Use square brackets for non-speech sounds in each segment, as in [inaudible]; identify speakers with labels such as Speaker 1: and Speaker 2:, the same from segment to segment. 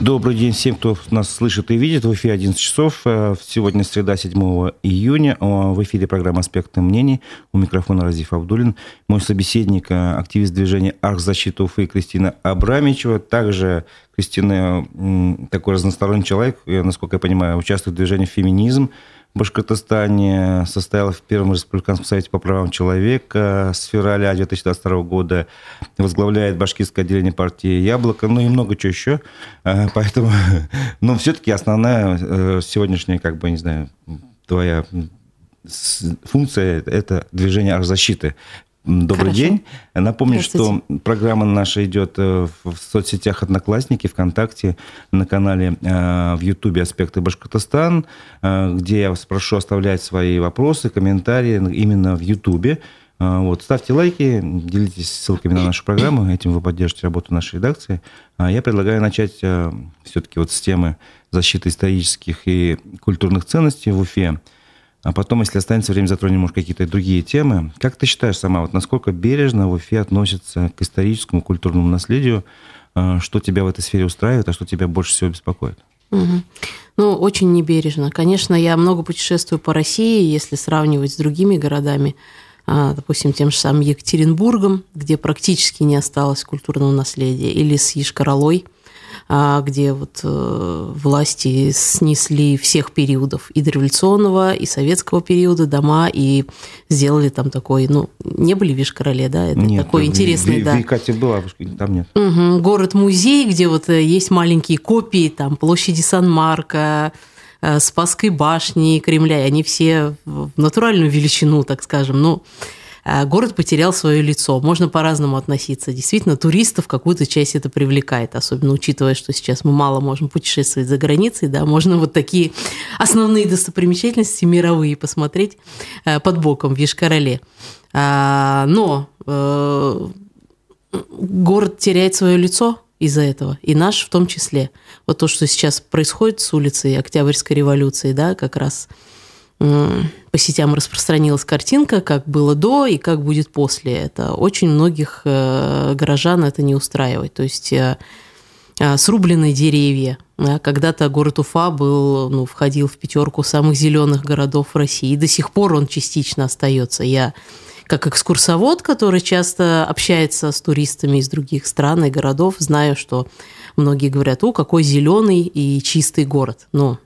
Speaker 1: Добрый день всем, кто нас слышит и видит. В эфире 11 часов. Э, сегодня среда, 7 июня. В эфире программа «Аспекты мнений». У микрофона Разиф Абдулин. Мой собеседник, э, активист движения «Архзащита Уфы» Кристина Абрамичева. Также Кристина такой разносторонний человек, насколько я понимаю, участвует в движении «Феминизм». Башкортостане, состояла в Первом Республиканском совете по правам человека. С февраля 2022 года, возглавляет башкирское отделение партии «Яблоко», ну и много чего еще. А, поэтому, [laughs] но все-таки основная э, сегодняшняя, как бы, не знаю, твоя функция – это движение защиты Добрый Хорошо. день. Напомню, что программа наша идет э, в соцсетях Одноклассники, ВКонтакте, на канале э, в Ютубе «Аспекты Башкортостан», э, где я вас прошу оставлять свои вопросы, комментарии именно в Ютубе. Вот, ставьте лайки, делитесь ссылками на нашу программу, этим вы поддержите работу нашей редакции. А я предлагаю начать все-таки вот с темы защиты исторических и культурных ценностей в Уфе. А потом, если останется время, затронем, может, какие-то другие темы. Как ты считаешь сама, вот насколько бережно в Уфе относятся к историческому культурному наследию? А, что тебя в этой сфере устраивает, а что тебя больше всего беспокоит?
Speaker 2: Угу. Ну, очень небережно. Конечно, я много путешествую по России, если сравнивать с другими городами, а, допустим, тем же самым Екатеринбургом, где практически не осталось культурного наследия, или с а, где вот э, власти снесли всех периодов и дореволюционного, и советского периода дома, и сделали там такой, ну, не были в Вишкороле, да, это нет, такой интересный, в, да. В
Speaker 1: Екате была, там нет.
Speaker 2: Угу. Город-музей, где вот э, есть маленькие копии, там, площади Сан-Марко, э, Спасской башни, Кремля, и они все в натуральную величину, так скажем, ну, а город потерял свое лицо. Можно по-разному относиться. Действительно, туристов какую-то часть это привлекает, особенно учитывая, что сейчас мы мало можем путешествовать за границей, да, можно вот такие основные достопримечательности мировые посмотреть э, под боком в Ешкарале. А, но э, город теряет свое лицо из-за этого, и наш в том числе. Вот то, что сейчас происходит с улицей Октябрьской революции, да, как раз – по сетям распространилась картинка, как было до и как будет после. Это очень многих э, горожан это не устраивает. То есть э, э, срубленные деревья. Когда-то город Уфа был, ну, входил в пятерку самых зеленых городов России. И до сих пор он частично остается. Я как экскурсовод, который часто общается с туристами из других стран и городов, знаю, что многие говорят, о, какой зеленый и чистый город. Но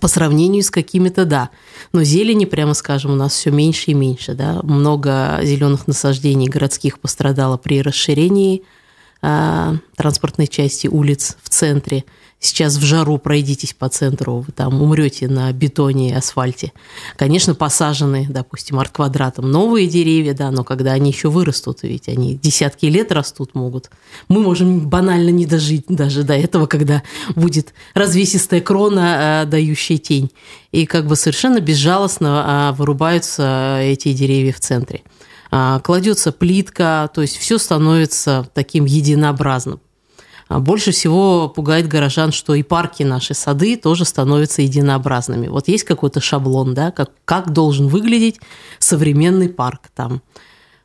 Speaker 2: по сравнению с какими-то, да. Но зелени, прямо скажем, у нас все меньше и меньше, да. Много зеленых насаждений городских пострадало при расширении э, транспортной части улиц в центре – Сейчас в жару пройдитесь по центру, вы там умрете на бетоне и асфальте. Конечно, посажены, допустим, арт-квадратом новые деревья, да, но когда они еще вырастут, ведь они десятки лет растут могут, мы можем банально не дожить даже до этого, когда будет развесистая крона, а, дающая тень. И как бы совершенно безжалостно а, вырубаются эти деревья в центре. А, кладется плитка, то есть все становится таким единообразным. А больше всего пугает горожан, что и парки наши, сады тоже становятся единообразными. Вот есть какой-то шаблон, да, как, как должен выглядеть современный парк там.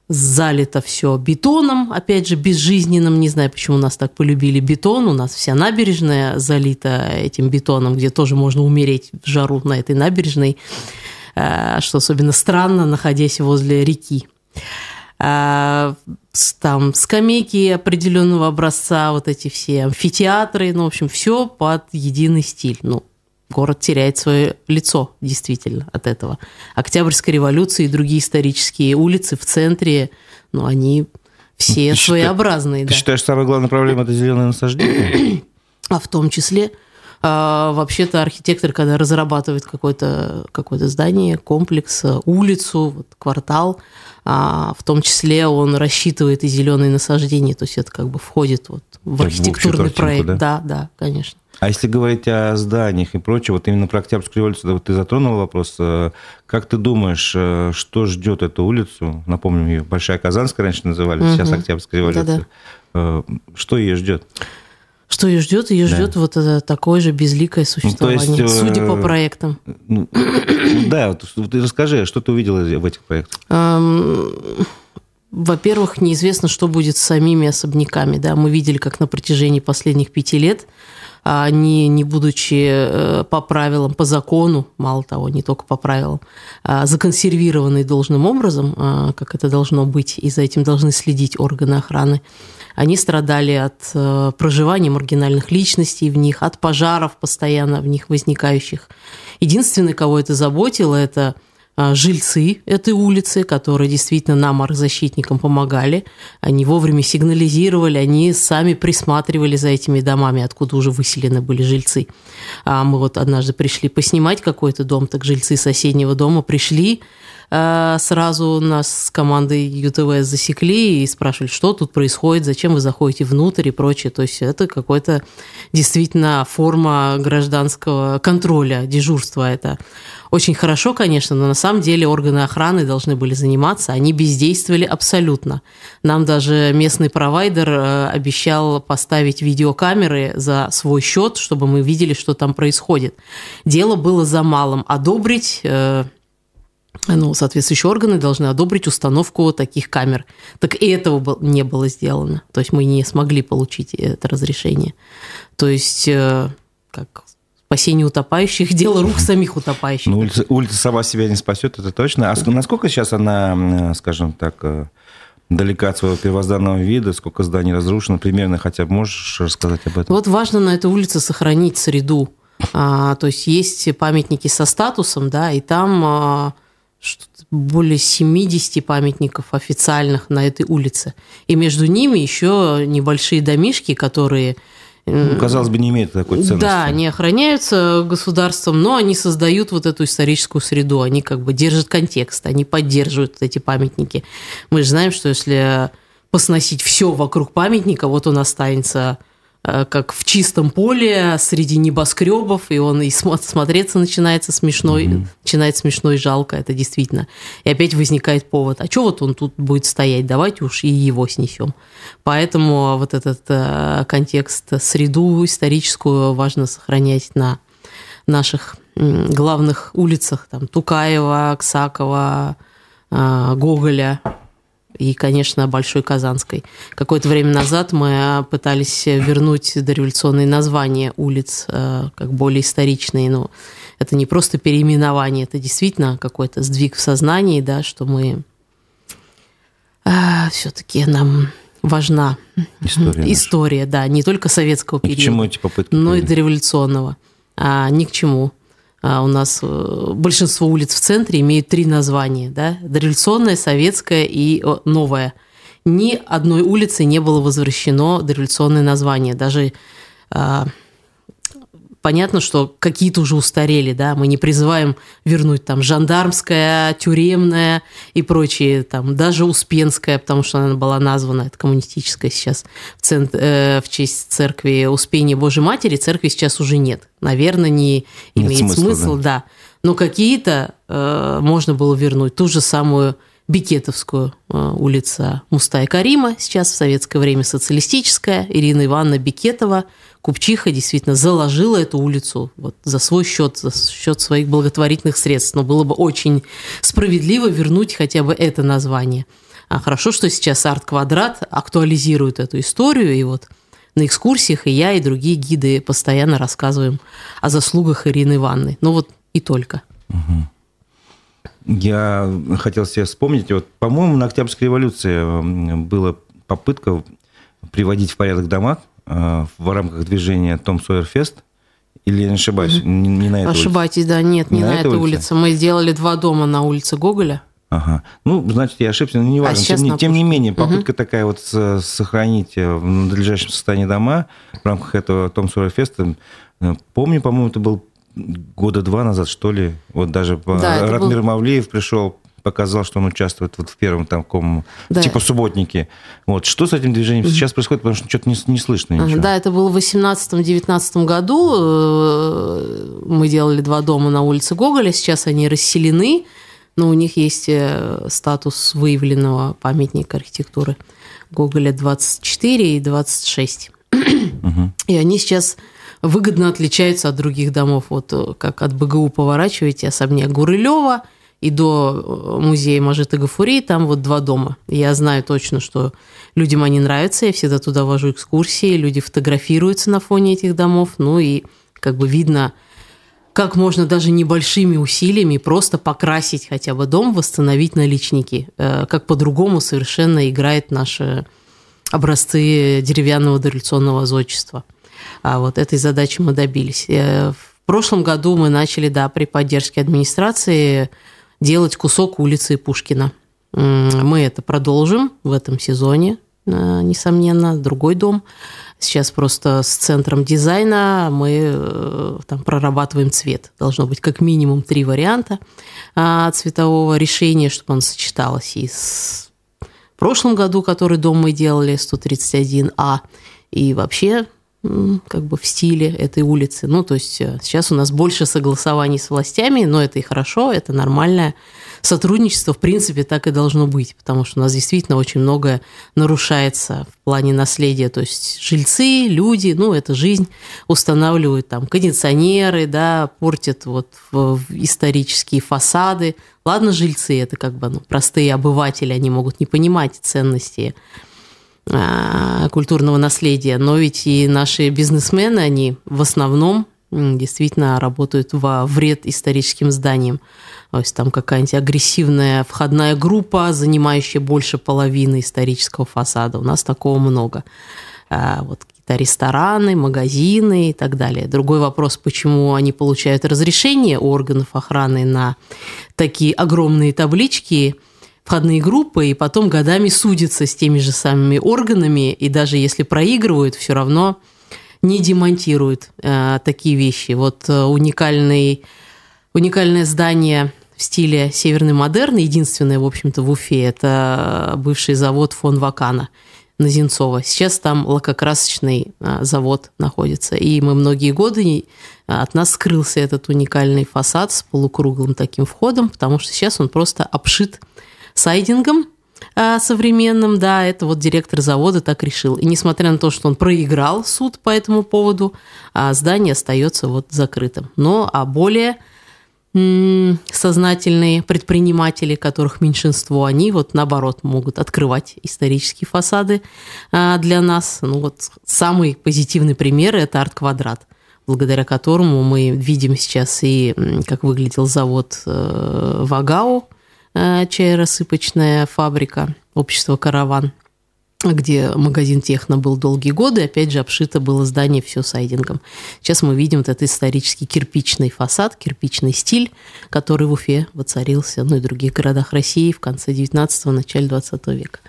Speaker 2: Залито все бетоном, опять же, безжизненным. Не знаю, почему нас так полюбили бетон. У нас вся набережная залита этим бетоном, где тоже можно умереть в жару на этой набережной, э, что особенно странно, находясь возле реки. А, там скамейки определенного образца, вот эти все амфитеатры, ну, в общем, все под единый стиль. Ну, город теряет свое лицо, действительно, от этого. Октябрьская революция и другие исторические улицы в центре, ну, они все ты своеобразные.
Speaker 1: Считаешь, да. Ты считаешь, самая главная проблема – это зеленое насаждение?
Speaker 2: А в том числе – вообще-то архитектор, когда разрабатывает какое-то какое здание, комплекс, улицу, вот, квартал, а, в том числе он рассчитывает и зеленые насаждения, то есть это как бы входит вот в так архитектурный в проект. Да? да, да, конечно.
Speaker 1: А если говорить о зданиях и прочее, вот именно про Октябрьскую революцию, вот ты затронул вопрос. Э, как ты думаешь, э, что ждет эту улицу? Напомню, ее Большая Казанская раньше называли, угу. сейчас Октябрьская революция. Да-да. Э, что ее ждет?
Speaker 2: Что ее ждет? Ее да. ждет вот это такое же безликое существование, ну, есть, судя по проектам.
Speaker 1: Ну, да, ты расскажи, что ты увидела в этих проектах?
Speaker 2: Во-первых, неизвестно, что будет с самими особняками. Да? Мы видели, как на протяжении последних пяти лет они, не будучи э, по правилам, по закону, мало того, не только по правилам, а законсервированные должным образом, а, как это должно быть, и за этим должны следить органы охраны, они страдали от э, проживания маргинальных личностей в них, от пожаров постоянно в них возникающих. Единственное, кого это заботило, это а, жильцы этой улицы, которые действительно нам, архзащитникам, помогали. Они вовремя сигнализировали, они сами присматривали за этими домами, откуда уже выселены были жильцы. А мы вот однажды пришли поснимать какой-то дом, так жильцы соседнего дома пришли, сразу нас с командой ЮТВ засекли и спрашивали, что тут происходит, зачем вы заходите внутрь и прочее. То есть это какой-то действительно форма гражданского контроля, дежурства это. Очень хорошо, конечно, но на самом деле органы охраны должны были заниматься, они бездействовали абсолютно. Нам даже местный провайдер э, обещал поставить видеокамеры за свой счет, чтобы мы видели, что там происходит. Дело было за малым – одобрить э, ну, соответствующие органы должны одобрить установку таких камер. Так и этого не было сделано. То есть мы не смогли получить это разрешение. То есть, э, как спасение утопающих – дело рук самих утопающих.
Speaker 1: Ну, улица, улица сама себя не спасет, это точно. А насколько сейчас она, скажем так, э, далека от своего первозданного вида, сколько зданий разрушено, примерно хотя бы можешь рассказать об этом?
Speaker 2: Вот важно на этой улице сохранить среду. А, то есть есть памятники со статусом, да, и там а, более 70 памятников официальных на этой улице. И между ними еще небольшие домишки, которые
Speaker 1: ну, казалось бы, не имеют такой ценности.
Speaker 2: Да, они охраняются государством, но они создают вот эту историческую среду, они как бы держат контекст, они поддерживают эти памятники. Мы же знаем, что если посносить все вокруг памятника, вот он останется как в чистом поле среди небоскребов, и он и смотреться начинается смешной, mm-hmm. начинает смешно и жалко, это действительно. И опять возникает повод, а что вот он тут будет стоять, давайте уж и его снесем. Поэтому вот этот э, контекст, среду историческую важно сохранять на наших главных улицах, там Тукаева, Аксакова, э, Гоголя, и, конечно, Большой Казанской. Какое-то время назад мы пытались вернуть дореволюционные названия улиц э, как более историчные, но это не просто переименование, это действительно какой-то сдвиг в сознании, да, что мы э, все-таки нам важна история, история да, не только советского периода, но и дореволюционного. А, ни к чему. А у нас э, большинство улиц в центре имеют три названия, да, дореволюционная, советская и новая. Ни одной улицы не было возвращено дореволюционное название, даже а, понятно, что какие-то уже устарели, да, мы не призываем вернуть там жандармская, тюремная и прочие, там даже Успенская, потому что она была названа, это коммунистическая сейчас, в, цент, э, в честь церкви Успения Божьей Матери, церкви сейчас уже нет. Наверное, не имеет нет смысла, смысл, да. да. Но какие-то э, можно было вернуть. Ту же самую Бикетовскую э, улица Мустая Карима, сейчас в советское время социалистическая, Ирина Ивановна Бикетова, купчиха действительно заложила эту улицу вот, за свой счет, за счет своих благотворительных средств. Но было бы очень справедливо вернуть хотя бы это название. А хорошо, что сейчас «Арт-квадрат» актуализирует эту историю, и вот на экскурсиях и я, и другие гиды постоянно рассказываем о заслугах Ирины Ивановны. Ну вот и только. Угу.
Speaker 1: Я хотел себе вспомнить, вот, по-моему, на Октябрьской революции была попытка приводить в порядок дома э, в рамках движения Том Сойер Фест. Или я не ошибаюсь?
Speaker 2: Угу. Не, не на этой Ошибаетесь, улице. да, нет, не, не на, на этой улице? улице. Мы сделали два дома на улице Гоголя.
Speaker 1: Ага. Ну, значит, я ошибся, но не важно. А тем, тем не менее, попытка угу. такая вот сохранить в надлежащем состоянии дома в рамках этого Том Сойер Феста. Э, помню, по-моему, это был года два назад, что ли, вот даже да, Ратмир был... Мавлеев пришел, показал, что он участвует вот в первом таком, да. типа субботники. Вот. Что с этим движением сейчас происходит, потому что что-то не, не слышно ничего.
Speaker 2: Да, это было в 18-19 году. Э, мы делали два дома на улице Гоголя, сейчас они расселены, но у них есть э, статус выявленного памятника архитектуры Гоголя 24 и 26. Угу. И они сейчас выгодно отличаются от других домов. Вот э, как от БГУ поворачиваете особняк Гурылева, и до э, музея Мажита Гафури, там вот два дома. Я знаю точно, что людям они нравятся, я всегда туда вожу экскурсии, люди фотографируются на фоне этих домов, ну и как бы видно, как можно даже небольшими усилиями просто покрасить хотя бы дом, восстановить наличники, э, как по-другому совершенно играет наши образцы деревянного дореволюционного зодчества. А вот этой задачи мы добились. Э, в прошлом году мы начали, да, при поддержке администрации делать кусок улицы Пушкина. Мы это продолжим в этом сезоне, э, несомненно, другой дом. Сейчас просто с центром дизайна мы э, там прорабатываем цвет. Должно быть как минимум три варианта а, цветового решения, чтобы он сочеталось и с прошлом году, который дом мы делали, 131А, и вообще как бы в стиле этой улицы. Ну, то есть э, сейчас у нас больше согласований с властями, но это и хорошо, это нормальное сотрудничество, в принципе, так и должно быть, потому что у нас действительно очень многое нарушается в плане наследия. То есть жильцы, люди, ну, это жизнь, устанавливают там кондиционеры, да, портят вот исторические фасады. Ладно, жильцы, это как бы ну, простые обыватели, они могут не понимать ценности культурного наследия, но ведь и наши бизнесмены, они в основном действительно работают во вред историческим зданиям. То есть там какая-нибудь агрессивная входная группа, занимающая больше половины исторического фасада. У нас такого много. А, вот какие-то рестораны, магазины и так далее. Другой вопрос, почему они получают разрешение органов охраны на такие огромные таблички – входные группы, и потом годами судятся с теми же самыми органами, и даже если проигрывают, все равно не демонтируют э, такие вещи. Вот э, уникальный, уникальное здание в стиле северный модерн, единственное, в общем-то, в Уфе, это бывший завод фон Вакана на Зенцова. Сейчас там лакокрасочный э, завод находится. И мы многие годы э, от нас скрылся этот уникальный фасад с полукруглым таким входом, потому что сейчас он просто обшит сайдингом а, современным, да, это вот директор завода так решил. И несмотря на то, что он проиграл суд по этому поводу, а, здание остается вот закрытым. Но а более сознательные предприниматели, которых меньшинство, они вот наоборот могут открывать исторические фасады а, для нас. Ну вот самый позитивный пример – это арт-квадрат благодаря которому мы видим сейчас и как выглядел завод э, Вагау, чайрассыпочная фабрика общества «Караван», где магазин «Техно» был долгие годы, опять же, обшито было здание все сайдингом. Сейчас мы видим вот этот исторический кирпичный фасад, кирпичный стиль, который в Уфе воцарился, ну и в других городах России в конце 19-го, начале 20 века.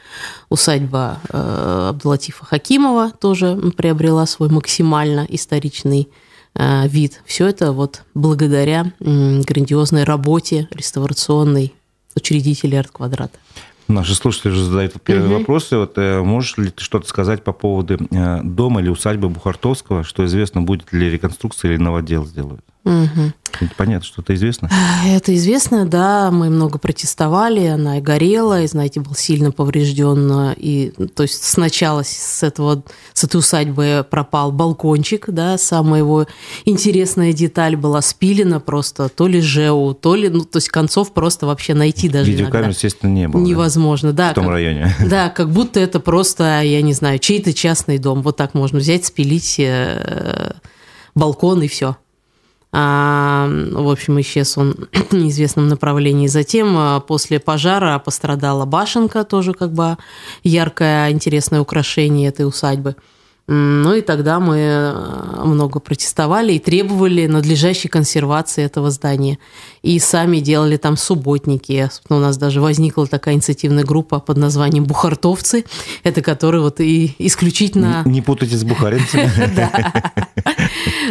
Speaker 2: Усадьба э, Абдулатифа Хакимова тоже приобрела свой максимально историчный э, вид. Все это вот благодаря грандиозной работе реставрационной учредителей арт-квадрата.
Speaker 1: Наши слушатели уже задают первые угу. вопросы. Вот, э, можешь ли ты что-то сказать по поводу э, дома или усадьбы Бухартовского? Что известно, будет ли реконструкция или новодел сделают? Угу. Понятно, что-то известно?
Speaker 2: Это известно, да. Мы много протестовали, она и горела, и, знаете, был сильно поврежден. И, то есть сначала с, этого, с этой усадьбы пропал балкончик, да, самая его интересная деталь была спилена просто то ли ЖЭУ, то ли, ну, то есть концов просто вообще найти даже
Speaker 1: Видеокамер, естественно, не было.
Speaker 2: Невозможно, да.
Speaker 1: В том
Speaker 2: как,
Speaker 1: районе. [laughs]
Speaker 2: Да, как будто это просто, я не знаю, чей-то частный дом. Вот так можно взять, спилить э, балкон и все. А, в общем, исчез он [clears throat] в неизвестном направлении. Затем а, после пожара пострадала башенка, тоже как бы яркое, интересное украшение этой усадьбы. Ну и тогда мы а, много протестовали и требовали надлежащей консервации этого здания. И сами делали там субботники. У нас даже возникла такая инициативная группа под названием «Бухартовцы». Это которые вот и исключительно...
Speaker 1: Не, не путайте с бухаринцами. [laughs]
Speaker 2: Да.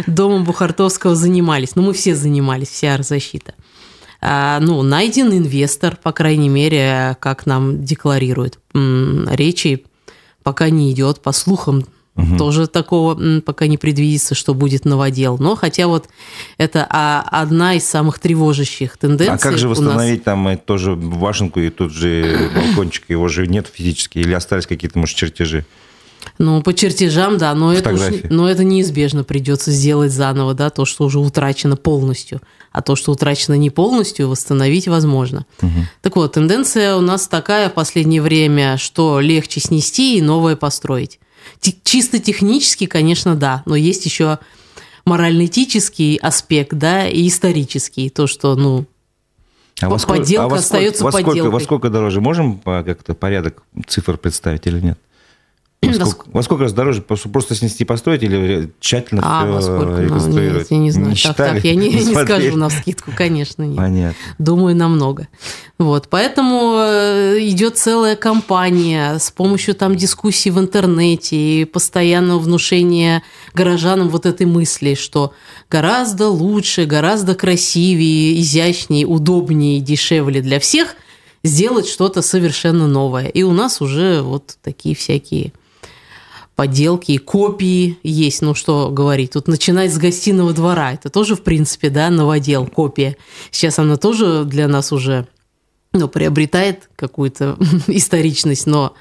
Speaker 2: Домом Бухартовского занимались. Ну, мы все занимались, вся защита. А, ну, найден инвестор, по крайней мере, как нам декларируют. Речи пока не идет, по слухам Угу. Тоже такого пока не предвидится, что будет новодел. Но хотя вот это а, одна из самых тревожащих тенденций. А
Speaker 1: как же восстановить нас... там тоже башенку и тут же балкончик? Его же нет физически или остались какие-то, может, чертежи?
Speaker 2: Ну, по чертежам, да, но это, уж, но это неизбежно придется сделать заново, да, то, что уже утрачено полностью. А то, что утрачено не полностью, восстановить возможно. Угу. Так вот, тенденция у нас такая в последнее время, что легче снести и новое построить. Чисто технически, конечно, да, но есть еще морально-этический аспект, да, и исторический, то, что, ну,
Speaker 1: а во сколько, поделка а во остается во сколько, поделкой. Во сколько дороже? Можем как-то порядок цифр представить или нет? Во сколько, во сколько раз дороже? Просто, снести, построить или тщательно а, все сколько? реконструировать?
Speaker 2: Ну, нет, я не знаю. Не так, так, я не, не, не скажу на скидку, конечно, нет. Понятно. Думаю, намного. Вот, поэтому э, идет целая кампания с помощью там дискуссий в интернете и постоянного внушения горожанам вот этой мысли, что гораздо лучше, гораздо красивее, изящнее, удобнее, дешевле для всех сделать что-то совершенно новое. И у нас уже вот такие всякие подделки и копии есть. Ну, что говорить, тут начинать с гостиного двора, это тоже, в принципе, да, новодел, копия. Сейчас она тоже для нас уже ну, приобретает какую-то [laughs] историчность, но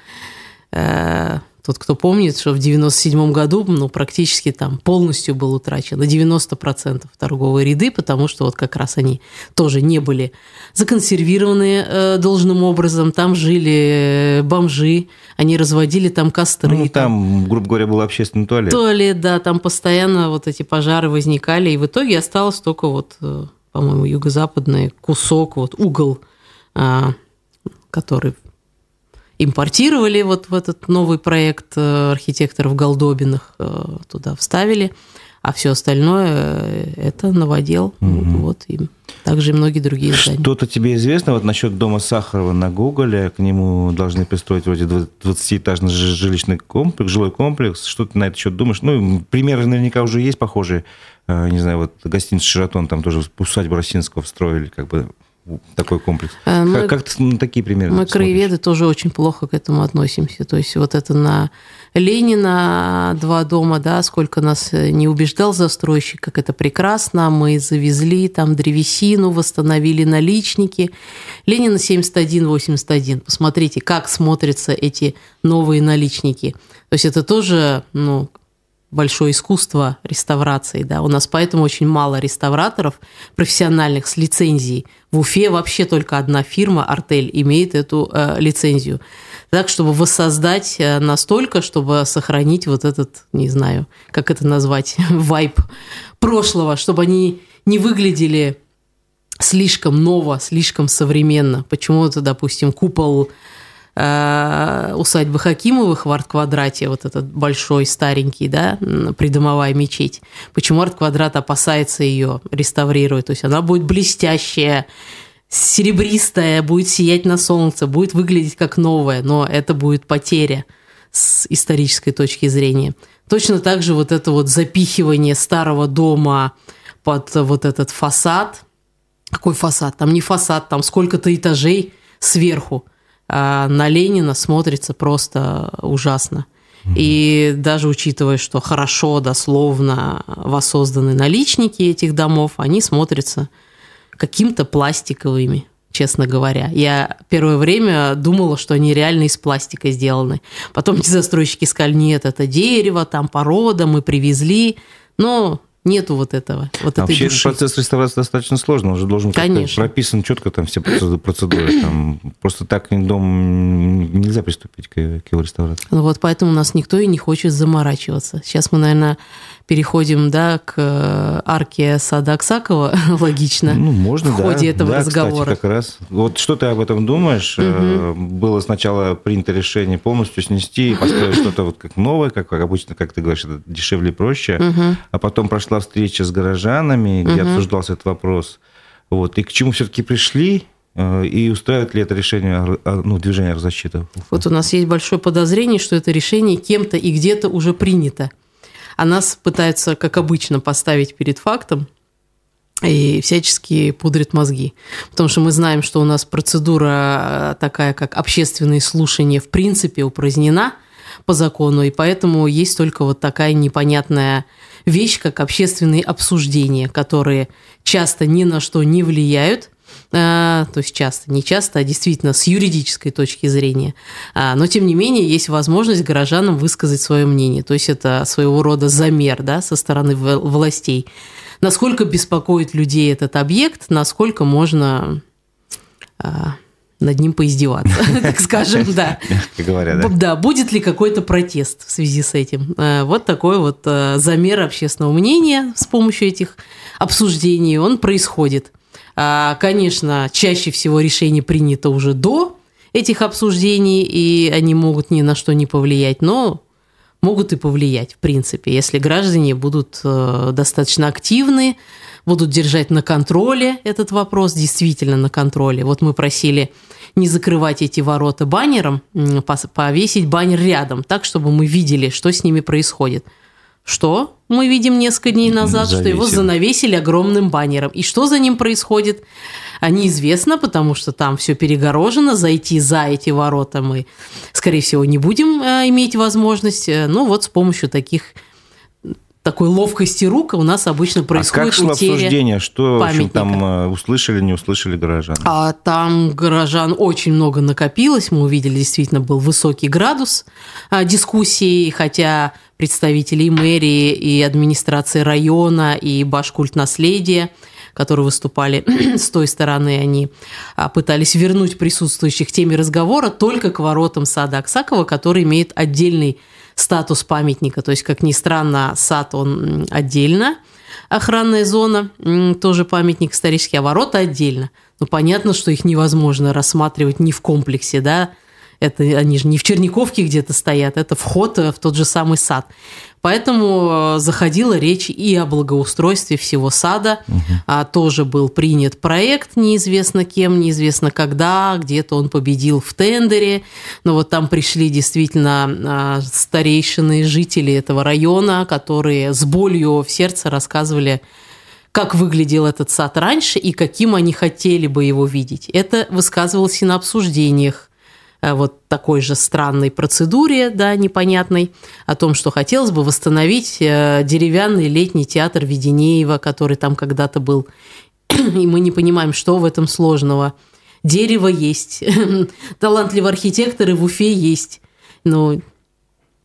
Speaker 2: э, тот, кто помнит, что в 97 году ну, практически там полностью был утрачен на 90% торговые ряды, потому что вот как раз они тоже не были законсервированы э, должным образом. Там жили э, бомжи, они разводили там костры.
Speaker 1: Ну, там, там, грубо говоря, был общественный туалет.
Speaker 2: Туалет, да, там постоянно вот эти пожары возникали, и в итоге осталось только вот, э, по-моему, юго-западный кусок, вот угол, э, который импортировали вот в этот новый проект э, архитекторов Голдобиных, э, туда вставили, а все остальное э, это новодел. Угу. Вот, и также и многие другие
Speaker 1: здания. Что-то тебе известно вот насчет дома Сахарова на Гоголе? К нему должны пристроить вроде 20-этажный жилищный комплекс, жилой комплекс. Что ты на это счет думаешь? Ну, примеры наверняка уже есть похожие. Не знаю, вот гостиница «Шератон», там тоже усадьбу Росинского строили, как бы такой комплекс. А, мы, как, как ты на такие примеры
Speaker 2: Мы, смотришь? краеведы, тоже очень плохо к этому относимся. То есть вот это на Ленина два дома, да, сколько нас э, не убеждал застройщик, как это прекрасно, мы завезли там древесину, восстановили наличники. Ленина 71-81, посмотрите, как смотрятся эти новые наличники. То есть это тоже, ну, большое искусство реставрации. Да? У нас поэтому очень мало реставраторов профессиональных с лицензией. В Уфе вообще только одна фирма, Артель, имеет эту э, лицензию. Так, чтобы воссоздать э, настолько, чтобы сохранить вот этот, не знаю, как это назвать, [laughs] вайп прошлого, чтобы они не выглядели слишком ново, слишком современно. Почему-то, допустим, купол усадьбы Хакимовых в арт-квадрате, вот этот большой, старенький, да, придомовая мечеть. Почему арт-квадрат опасается ее реставрировать? То есть она будет блестящая, серебристая, будет сиять на солнце, будет выглядеть как новая, но это будет потеря с исторической точки зрения. Точно так же вот это вот запихивание старого дома под вот этот фасад. Какой фасад? Там не фасад, там сколько-то этажей сверху. А на Ленина смотрится просто ужасно. И даже учитывая, что хорошо, дословно воссозданы наличники этих домов, они смотрятся каким-то пластиковыми, честно говоря. Я первое время думала, что они реально из пластика сделаны. Потом эти застройщики сказали, нет, это дерево, там порода, мы привезли. Но Нету вот этого. Вот
Speaker 1: а вообще души. процесс реставрации достаточно сложный. Он же должен быть прописан четко там все процедуры. Там просто так дом нельзя приступить к, к его реставрации.
Speaker 2: Ну вот поэтому у нас никто и не хочет заморачиваться. Сейчас мы, наверное, переходим да, к э, арке сада Аксакова, [laughs] логично,
Speaker 1: ну, можно,
Speaker 2: в ходе
Speaker 1: да.
Speaker 2: этого
Speaker 1: да,
Speaker 2: разговора.
Speaker 1: Кстати, как раз. Вот что ты об этом думаешь? Угу. Было сначала принято решение полностью снести и построить что-то вот как новое, как, как обычно, как ты говоришь, это дешевле и проще. Угу. А потом прошла встреча с горожанами, где угу. обсуждался этот вопрос. Вот. И к чему все-таки пришли? Э, и устраивает ли это решение ну, движение защиты?
Speaker 2: Вот у нас есть большое подозрение, что это решение кем-то и где-то уже принято а нас пытаются, как обычно, поставить перед фактом и всячески пудрят мозги. Потому что мы знаем, что у нас процедура э, такая, как общественные слушания, в принципе упразднена по закону, и поэтому есть только вот такая непонятная вещь, как общественные обсуждения, которые часто ни на что не влияют, то есть часто, не часто, а действительно с юридической точки зрения. Но, тем не менее, есть возможность горожанам высказать свое мнение. То есть это своего рода замер да, со стороны властей. Насколько беспокоит людей этот объект, насколько можно над ним поиздеваться, [laughs] так скажем, да.
Speaker 1: Как говорят, да.
Speaker 2: Да, будет ли какой-то протест в связи с этим. Вот такой вот замер общественного мнения с помощью этих обсуждений, он происходит. А, конечно, чаще всего решение принято уже до этих обсуждений, и они могут ни на что не повлиять, но могут и повлиять, в принципе, если граждане будут э, достаточно активны, будут держать на контроле этот вопрос, действительно на контроле. Вот мы просили не закрывать эти ворота баннером, повесить баннер рядом, так, чтобы мы видели, что с ними происходит. Что мы видим несколько дней назад, Завесим. что его занавесили огромным баннером. И что за ним происходит, а неизвестно, потому что там все перегорожено. Зайти за эти ворота мы, скорее всего, не будем э, иметь возможность. Э, ну вот с помощью таких такой ловкости рук у нас обычно происходит а
Speaker 1: как шло обсуждение? Что в общем, там э, услышали, не услышали горожан?
Speaker 2: А там горожан очень много накопилось. Мы увидели, действительно, был высокий градус а, дискуссии, хотя представители и мэрии, и администрации района, и Башкульт наследия которые выступали [clears throat] с той стороны, они а, пытались вернуть присутствующих к теме разговора только к воротам сада Аксакова, который имеет отдельный статус памятника. То есть, как ни странно, сад он отдельно, охранная зона, тоже памятник исторический, а ворота отдельно. Ну, понятно, что их невозможно рассматривать не в комплексе, да, это они же не в Черниковке где-то стоят, это вход в тот же самый сад. Поэтому э, заходила речь и о благоустройстве всего сада. Угу. А, тоже был принят проект, неизвестно кем, неизвестно когда, где-то он победил в тендере. Но вот там пришли действительно а, старейшины, жители этого района, которые с болью в сердце рассказывали как выглядел этот сад раньше и каким они хотели бы его видеть. Это высказывалось и на обсуждениях вот такой же странной процедуре, да, непонятной, о том, что хотелось бы восстановить э, деревянный летний театр Веденеева, который там когда-то был. [clears throat] И мы не понимаем, что в этом сложного. Дерево есть, [laughs] талантливые архитекторы в Уфе есть. Но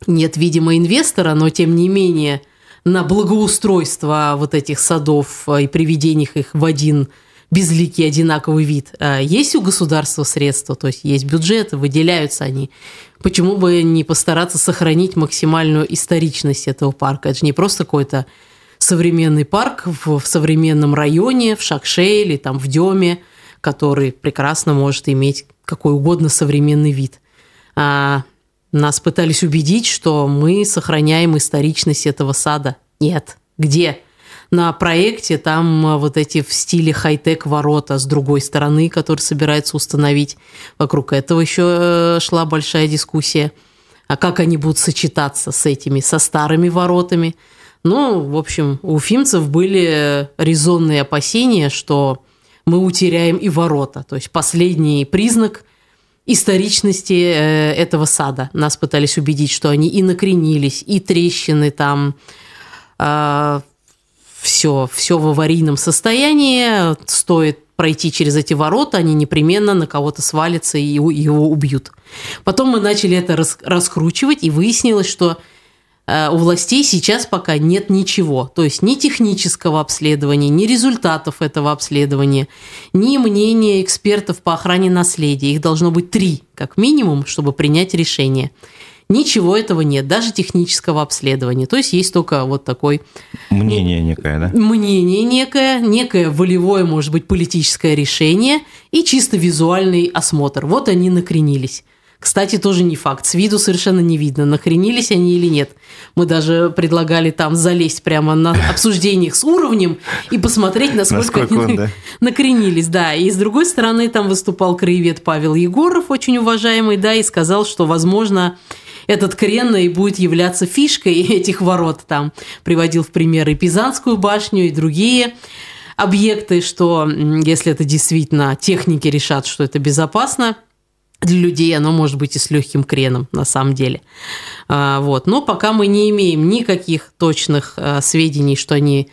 Speaker 2: нет, видимо, инвестора, но тем не менее на благоустройство вот этих садов и приведениях их в один безликий одинаковый вид. А есть у государства средства, то есть есть бюджеты, выделяются они. Почему бы не постараться сохранить максимальную историчность этого парка? Это же не просто какой-то современный парк в, в современном районе, в Шакше или там в Деме, который прекрасно может иметь какой угодно современный вид. А нас пытались убедить, что мы сохраняем историчность этого сада. Нет. Где? На проекте там а, вот эти в стиле хай-тек ворота с другой стороны, которые собирается установить. Вокруг этого еще э, шла большая дискуссия. А как они будут сочетаться с этими, со старыми воротами? Ну, в общем, у уфимцев были резонные опасения, что мы утеряем и ворота. То есть последний признак историчности э, этого сада. Нас пытались убедить, что они и накренились, и трещины там, а, все, все в аварийном состоянии, стоит пройти через эти ворота, они непременно на кого-то свалятся и его убьют. Потом мы начали это раскручивать, и выяснилось, что э, у властей сейчас пока нет ничего. То есть ни технического обследования, ни результатов этого обследования, ни мнения экспертов по охране наследия. Их должно быть три, как минимум, чтобы принять решение. Ничего этого нет, даже технического обследования. То есть есть только вот такой...
Speaker 1: Мнение некое, да?
Speaker 2: Мнение некое, некое волевое, может быть, политическое решение и чисто визуальный осмотр. Вот они накренились. Кстати, тоже не факт. С виду совершенно не видно, накренились они или нет. Мы даже предлагали там залезть прямо на обсуждениях с уровнем и посмотреть, насколько, насколько они он, да. [laughs] накренились. Да. И с другой стороны, там выступал краевед Павел Егоров, очень уважаемый, да, и сказал, что, возможно, этот крен и будет являться фишкой [laughs] этих ворот. Там приводил в пример и Пизанскую башню, и другие объекты, что если это действительно техники решат, что это безопасно, для людей оно может быть и с легким креном на самом деле. А, вот. Но пока мы не имеем никаких точных а, сведений, что они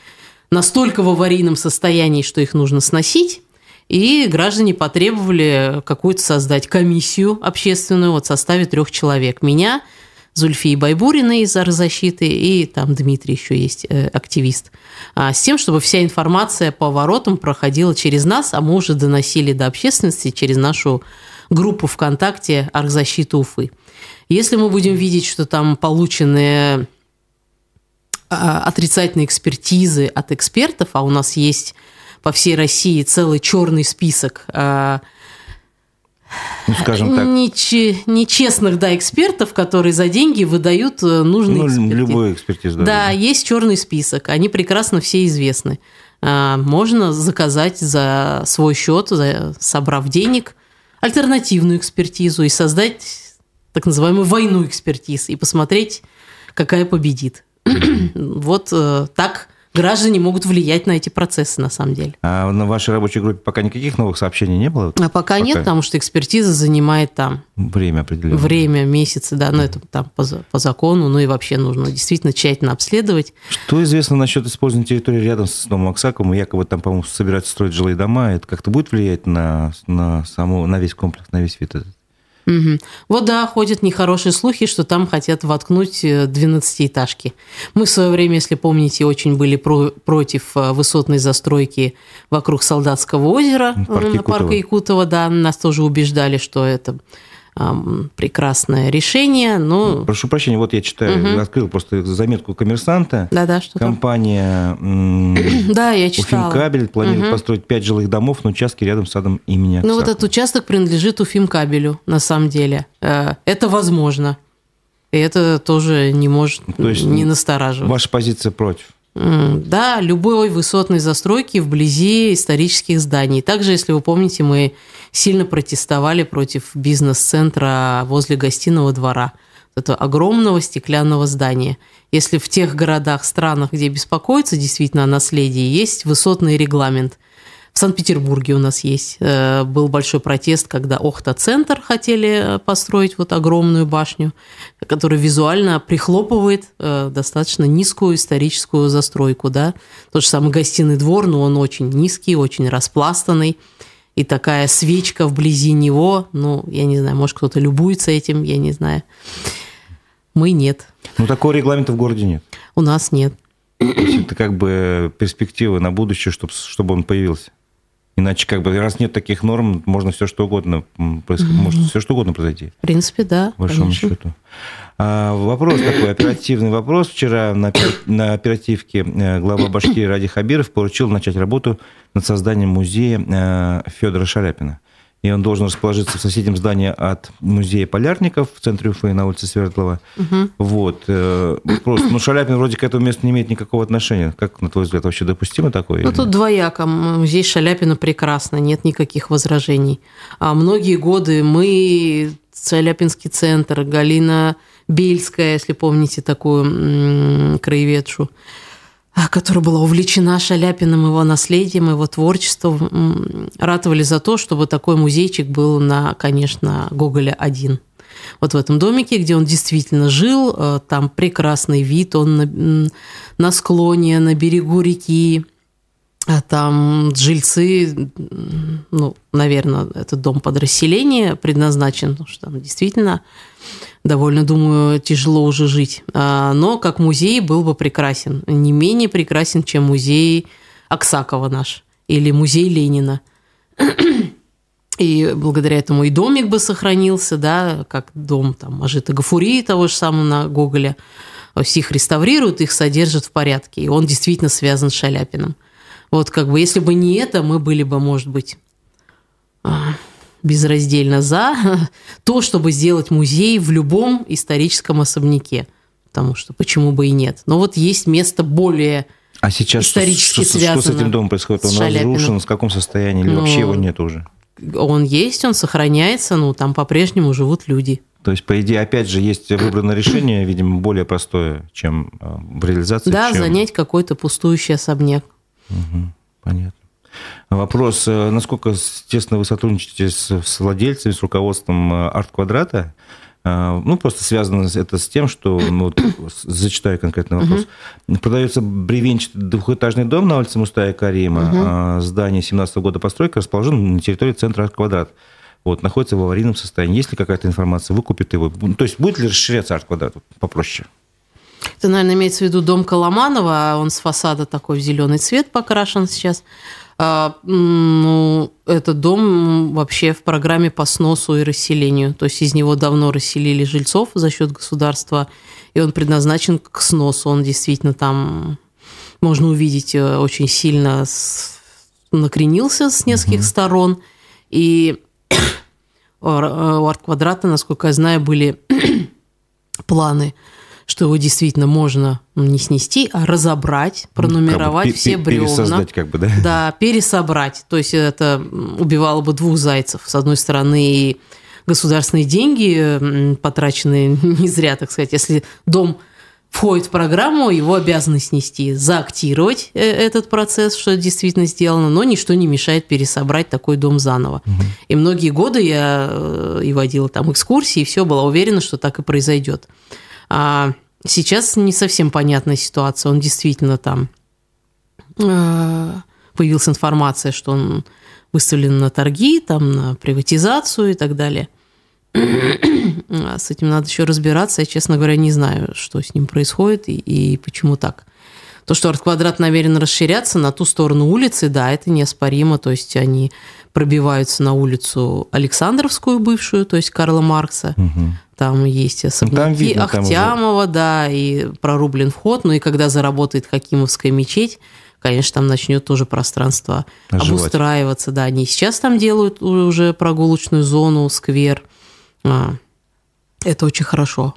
Speaker 2: настолько в аварийном состоянии, что их нужно сносить, И граждане потребовали какую-то создать комиссию общественную вот в составе трех человек. Меня, Зульфии Байбуриной из «Защиты» и там Дмитрий еще есть, э, активист. А, с тем, чтобы вся информация по воротам проходила через нас, а мы уже доносили до общественности через нашу группу ВКонтакте «Аргзащита Уфы». Если мы будем видеть, что там полученные а, отрицательные экспертизы от экспертов, а у нас есть по всей России целый черный список а, ну, скажем так. Нече, нечестных да, экспертов, которые за деньги выдают э, нужные ну, экспертизы.
Speaker 1: Любую экспертизу.
Speaker 2: Да, да, есть черный список, они прекрасно все известны. А, можно заказать за свой счет, собрав денег, альтернативную экспертизу и создать так называемую войну экспертиз и посмотреть, какая победит. вот э, так граждане могут влиять на эти процессы, на самом деле.
Speaker 1: А на вашей рабочей группе пока никаких новых сообщений не было?
Speaker 2: А пока, пока... нет, потому что экспертиза занимает там...
Speaker 1: Время определенное.
Speaker 2: Время, месяцы, да, но это там по, по закону, ну и вообще нужно действительно тщательно обследовать.
Speaker 1: Что известно насчет использования территории рядом с домом Аксаковым? Якобы там, по-моему, собираются строить жилые дома. Это как-то будет влиять на, на, саму, на весь комплекс, на весь вид этот?
Speaker 2: Угу. Вот да, ходят нехорошие слухи, что там хотят воткнуть 12-этажки. Э, Мы в свое время, если помните, очень были про против э, высотной застройки вокруг Солдатского озера, парка Якутова. парка Якутова, да, нас тоже убеждали, что это прекрасное решение, но...
Speaker 1: Прошу прощения, вот я читаю, угу. открыл просто заметку коммерсанта.
Speaker 2: Да-да, что
Speaker 1: Компания [coughs]
Speaker 2: да, я читала.
Speaker 1: Уфимкабель планирует угу. построить пять жилых домов на участке рядом с садом имени
Speaker 2: Аксакова. Ну вот этот участок принадлежит Уфимкабелю, на самом деле. Э, это возможно. И это тоже не может То есть не настораживать.
Speaker 1: Ваша позиция против?
Speaker 2: Да, любой высотной застройки вблизи исторических зданий. Также, если вы помните, мы сильно протестовали против бизнес-центра возле гостиного двора. Это огромного стеклянного здания. Если в тех городах, странах, где беспокоятся действительно о наследии, есть высотный регламент – в Санкт-Петербурге у нас есть. Э, был большой протест, когда Охта-центр хотели э, построить вот огромную башню, которая визуально прихлопывает э, достаточно низкую историческую застройку. Да? Тот же самый гостиный двор, но он очень низкий, очень распластанный. И такая свечка вблизи него, ну, я не знаю, может, кто-то любуется этим, я не знаю. Мы нет.
Speaker 1: Ну, такого регламента в городе нет.
Speaker 2: У нас нет.
Speaker 1: это как бы перспективы на будущее, чтобы, чтобы он появился. Иначе, как бы, раз нет таких норм, можно все что угодно, происход... mm-hmm. может все что угодно произойти.
Speaker 2: В принципе, да.
Speaker 1: По большому конечно. счету. А, вопрос такой, оперативный вопрос. Вчера на, на оперативке э, глава Башкирии Ради Хабиров поручил начать работу над созданием музея э, Федора Шаляпина и он должен расположиться в соседнем здании от музея полярников в центре Уфы на улице Свердлова. Угу. Вот. Э, просто, ну, Шаляпин вроде к этому месту не имеет никакого отношения. Как, на твой взгляд, вообще допустимо такое?
Speaker 2: Ну, тут двояко. Музей Шаляпина прекрасно, нет никаких возражений. А многие годы мы, Шаляпинский центр, Галина Бельская, если помните такую краеведшу, которая была увлечена Шаляпиным, его наследием, его творчеством, ратовали за то, чтобы такой музейчик был на, конечно, Гоголя один. Вот в этом домике, где он действительно жил, э, там прекрасный вид, он на, на склоне, на берегу реки, а там жильцы, ну, наверное, этот дом под расселение предназначен, потому что там действительно довольно, думаю, тяжело уже жить. А, но как музей был бы прекрасен. Не менее прекрасен, чем музей Аксакова наш или музей Ленина. [clears throat] И благодаря этому и домик бы сохранился, да, как дом там Ажита Гафурии, того же самого на Гоголя. Их реставрируют, их содержат в порядке. И он действительно связан с Шаляпиным. Вот как бы, если бы не это, мы были бы, может быть, а, безраздельно за [laughs] то, чтобы сделать музей в любом историческом особняке. Потому что почему бы и нет. Но вот есть место более
Speaker 1: а сейчас
Speaker 2: исторически
Speaker 1: что, что, что с этим домом происходит? Он разрушен, в каком состоянии? Или ну, вообще его нет уже?
Speaker 2: Он есть, он сохраняется, но там по-прежнему живут люди.
Speaker 1: То есть, по идее, опять же, есть выбранное решение, видимо, более простое, чем э, в реализации.
Speaker 2: Да,
Speaker 1: чем...
Speaker 2: занять какой-то пустующий особняк.
Speaker 1: Угу, понятно. Вопрос, э, насколько тесно вы сотрудничаете с, с владельцами, с руководством э, арт-квадрата? А, ну, просто связано это с тем, что, ну, вот, зачитаю конкретный вопрос. Угу. Продается бревенчатый двухэтажный дом на улице Мустая Карима. Угу. Здание 17 года постройки расположено на территории центра «Квадрат». Вот, находится в аварийном состоянии. Есть ли какая-то информация? Выкупит его? То есть будет ли расширяться арт-квадрат попроще?
Speaker 2: Это, наверное, имеется в виду дом Коломанова, а он с фасада такой в зеленый цвет покрашен сейчас. А, ну, этот дом вообще в программе по сносу и расселению. То есть из него давно расселили жильцов за счет государства, и он предназначен к сносу. Он действительно там, можно увидеть, э, очень сильно накренился с нескольких угу. сторон. И [coughs] у арт-квадрата, насколько я знаю, были [coughs] планы – что его действительно можно не снести, а разобрать, пронумеровать как бы, все бревна.
Speaker 1: Пересоздать как бы, да?
Speaker 2: Да, пересобрать. То есть это убивало бы двух зайцев. С одной стороны, и государственные деньги потраченные [laughs] не зря, так сказать. Если дом входит в программу, его обязаны снести, заактировать э, этот процесс, что действительно сделано, но ничто не мешает пересобрать такой дом заново. Угу. И многие годы я э, и водила там экскурсии, и все, была уверена, что так и произойдет. А сейчас не совсем понятная ситуация. Он действительно там а, появилась информация, что он выставлен на торги, там, на приватизацию и так далее. А с этим надо еще разбираться. Я, честно говоря, не знаю, что с ним происходит и, и почему так. То, что арт-квадрат намерен расширяться на ту сторону улицы, да, это неоспоримо. То есть они пробиваются на улицу Александровскую бывшую, то есть Карла Маркса. Угу. Там есть ну, особняки там видно, Ахтямова, там да, и прорублен вход. Ну и когда заработает Хакимовская мечеть, конечно, там начнет тоже пространство Оживать. обустраиваться. Да, они сейчас там делают уже прогулочную зону, сквер. А, это очень хорошо.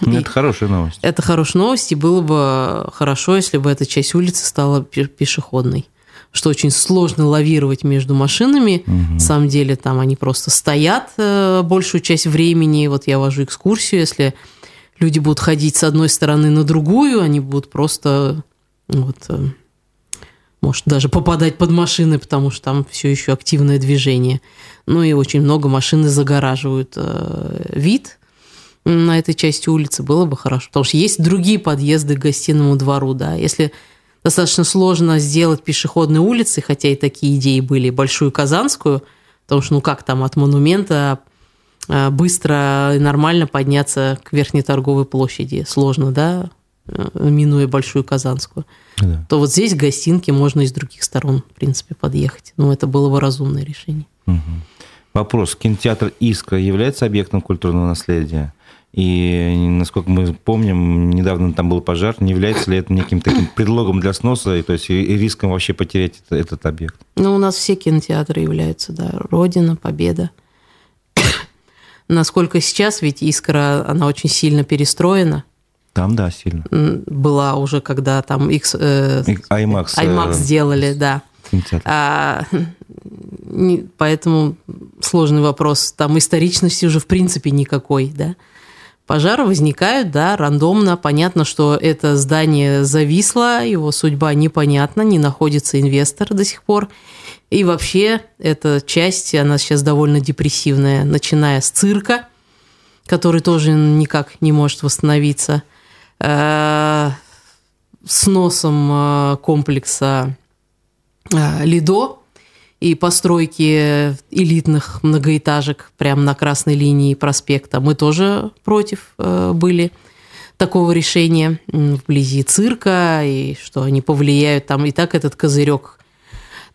Speaker 1: Ну, это [laughs] хорошая новость.
Speaker 2: Это хорошая новость, и было бы хорошо, если бы эта часть улицы стала пешеходной что очень сложно лавировать между машинами. Угу. На самом деле там они просто стоят э, большую часть времени. Вот я вожу экскурсию, если люди будут ходить с одной стороны на другую, они будут просто вот, э, может даже попадать под машины, потому что там все еще активное движение. Ну и очень много машин загораживают э, вид на этой части улицы, было бы хорошо. Потому что есть другие подъезды к гостиному двору, да. Если достаточно сложно сделать пешеходные улицы, хотя и такие идеи были, Большую Казанскую, потому что, ну как там от монумента а, быстро и нормально подняться к Верхней торговой площади. Сложно, да, э, минуя Большую Казанскую. Да. То вот здесь гостинки можно из других сторон, в принципе, подъехать. Ну, это было бы разумное решение.
Speaker 1: Угу. Вопрос. Кинотеатр «Искра» является объектом культурного наследия? И, насколько мы помним, недавно там был пожар. Не является ли это неким таким предлогом для сноса, и, то есть и риском вообще потерять этот, этот объект?
Speaker 2: Ну, у нас все кинотеатры являются, да. Родина, Победа. [coughs] Насколько сейчас, ведь «Искра», она очень сильно перестроена.
Speaker 1: Там, да, сильно.
Speaker 2: Была уже, когда там X,
Speaker 1: э, IMAX,
Speaker 2: IMAX э, сделали, да. А, не, поэтому сложный вопрос. Там историчности уже в принципе никакой, да. Пожары возникают, да, рандомно. Понятно, что это здание зависло, его судьба непонятна, не находится инвестор до сих пор. И вообще эта часть, она сейчас довольно депрессивная, начиная с цирка, который тоже никак не может восстановиться, э, с носом э, комплекса э, Лидо, и постройки элитных многоэтажек прямо на красной линии проспекта. Мы тоже против э, были такого решения вблизи цирка, и что они повлияют там. И так этот козырек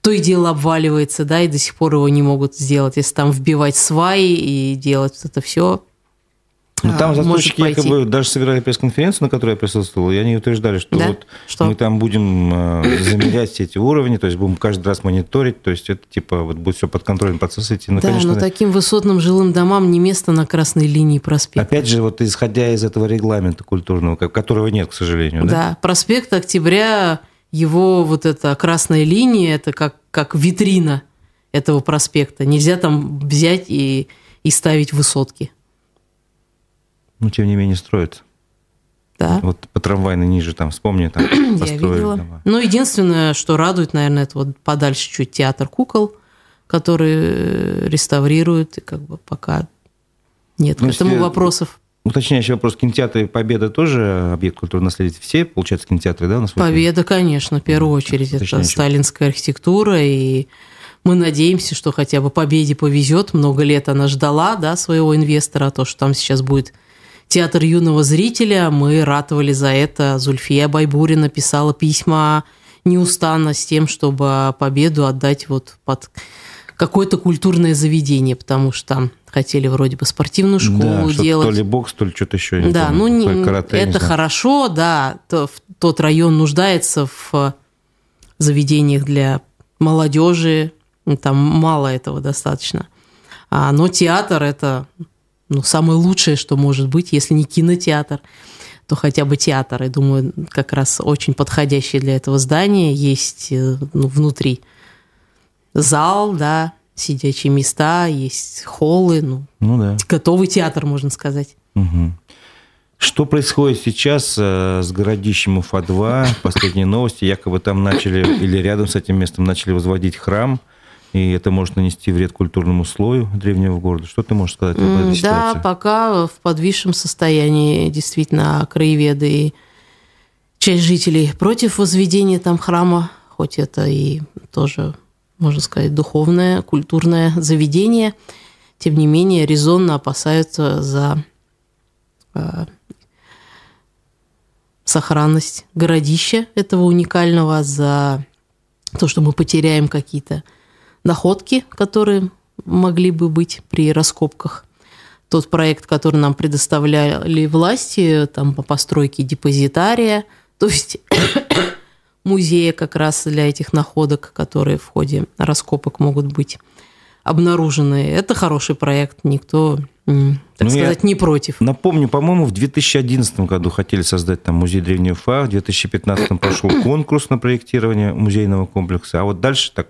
Speaker 2: то и дело обваливается, да, и до сих пор его не могут сделать. Если там вбивать сваи и делать это все,
Speaker 1: ну, там застройщики якобы даже собирали пресс-конференцию, на которой я присутствовал, и они утверждали, что да? вот что? мы там будем э, замерять все эти уровни, то есть будем каждый раз мониторить, то есть это типа вот будет все под контролем процесса идти.
Speaker 2: Ну, да, конечно, но таким высотным жилым домам не место на красной линии проспекта.
Speaker 1: Опять же, вот исходя из этого регламента культурного, которого нет, к сожалению. Да,
Speaker 2: да проспект Октября, его вот эта красная линия, это как, как витрина этого проспекта. Нельзя там взять и, и ставить высотки.
Speaker 1: Ну, тем не менее, строят.
Speaker 2: Да.
Speaker 1: Вот по трамвайной ниже там, вспомни, там [clears throat]
Speaker 2: построили. Я видела. Дома. Ну, единственное, что радует, наверное, это вот подальше чуть театр кукол, который реставрируют, и как бы пока Нет, ну, к этому вопросов
Speaker 1: Уточняющий вопрос. Кинотеатры Победа тоже объект культурного наследия? Все, получается, кинотеатры, да, у нас?
Speaker 2: Победа, конечно, в первую очередь. Это сталинская архитектура, и мы надеемся, что хотя бы Победе повезет. Много лет она ждала да, своего инвестора, то, что там сейчас будет театр юного зрителя. Мы ратовали за это. Зульфия Байбурина писала письма неустанно с тем, чтобы победу отдать вот под какое-то культурное заведение, потому что там хотели вроде бы спортивную школу да, делать.
Speaker 1: То ли бокс, то ли что-то еще.
Speaker 2: Не да, помню, ну карате, это хорошо, да. То, тот район нуждается в заведениях для молодежи, там мало этого достаточно. А, но театр это ну, самое лучшее, что может быть, если не кинотеатр, то хотя бы театр. И думаю, как раз очень подходящее для этого здание есть э, ну, внутри зал, да, сидячие места, есть холлы, ну, ну да. готовый театр, можно сказать.
Speaker 1: Угу. Что происходит сейчас э, с городищем Уфа-2? Последние новости, якобы там начали, или рядом с этим местом начали возводить храм, и это может нанести вред культурному слою древнего города. Что ты можешь сказать об этой ситуации?
Speaker 2: Да, пока в подвисшем состоянии действительно краеведы и часть жителей против возведения там храма, хоть это и тоже можно сказать, духовное, культурное заведение, тем не менее резонно опасаются за э, сохранность городища этого уникального, за то, что мы потеряем какие-то находки, которые могли бы быть при раскопках. Тот проект, который нам предоставляли власти, там по постройке депозитария, то есть [coughs] музея как раз для этих находок, которые в ходе раскопок могут быть обнаружены. Это хороший проект, никто, так ну, сказать, не против.
Speaker 1: Напомню, по-моему, в 2011 году хотели создать там музей Древнего Уфа, в 2015 прошел конкурс на проектирование музейного комплекса, а вот дальше так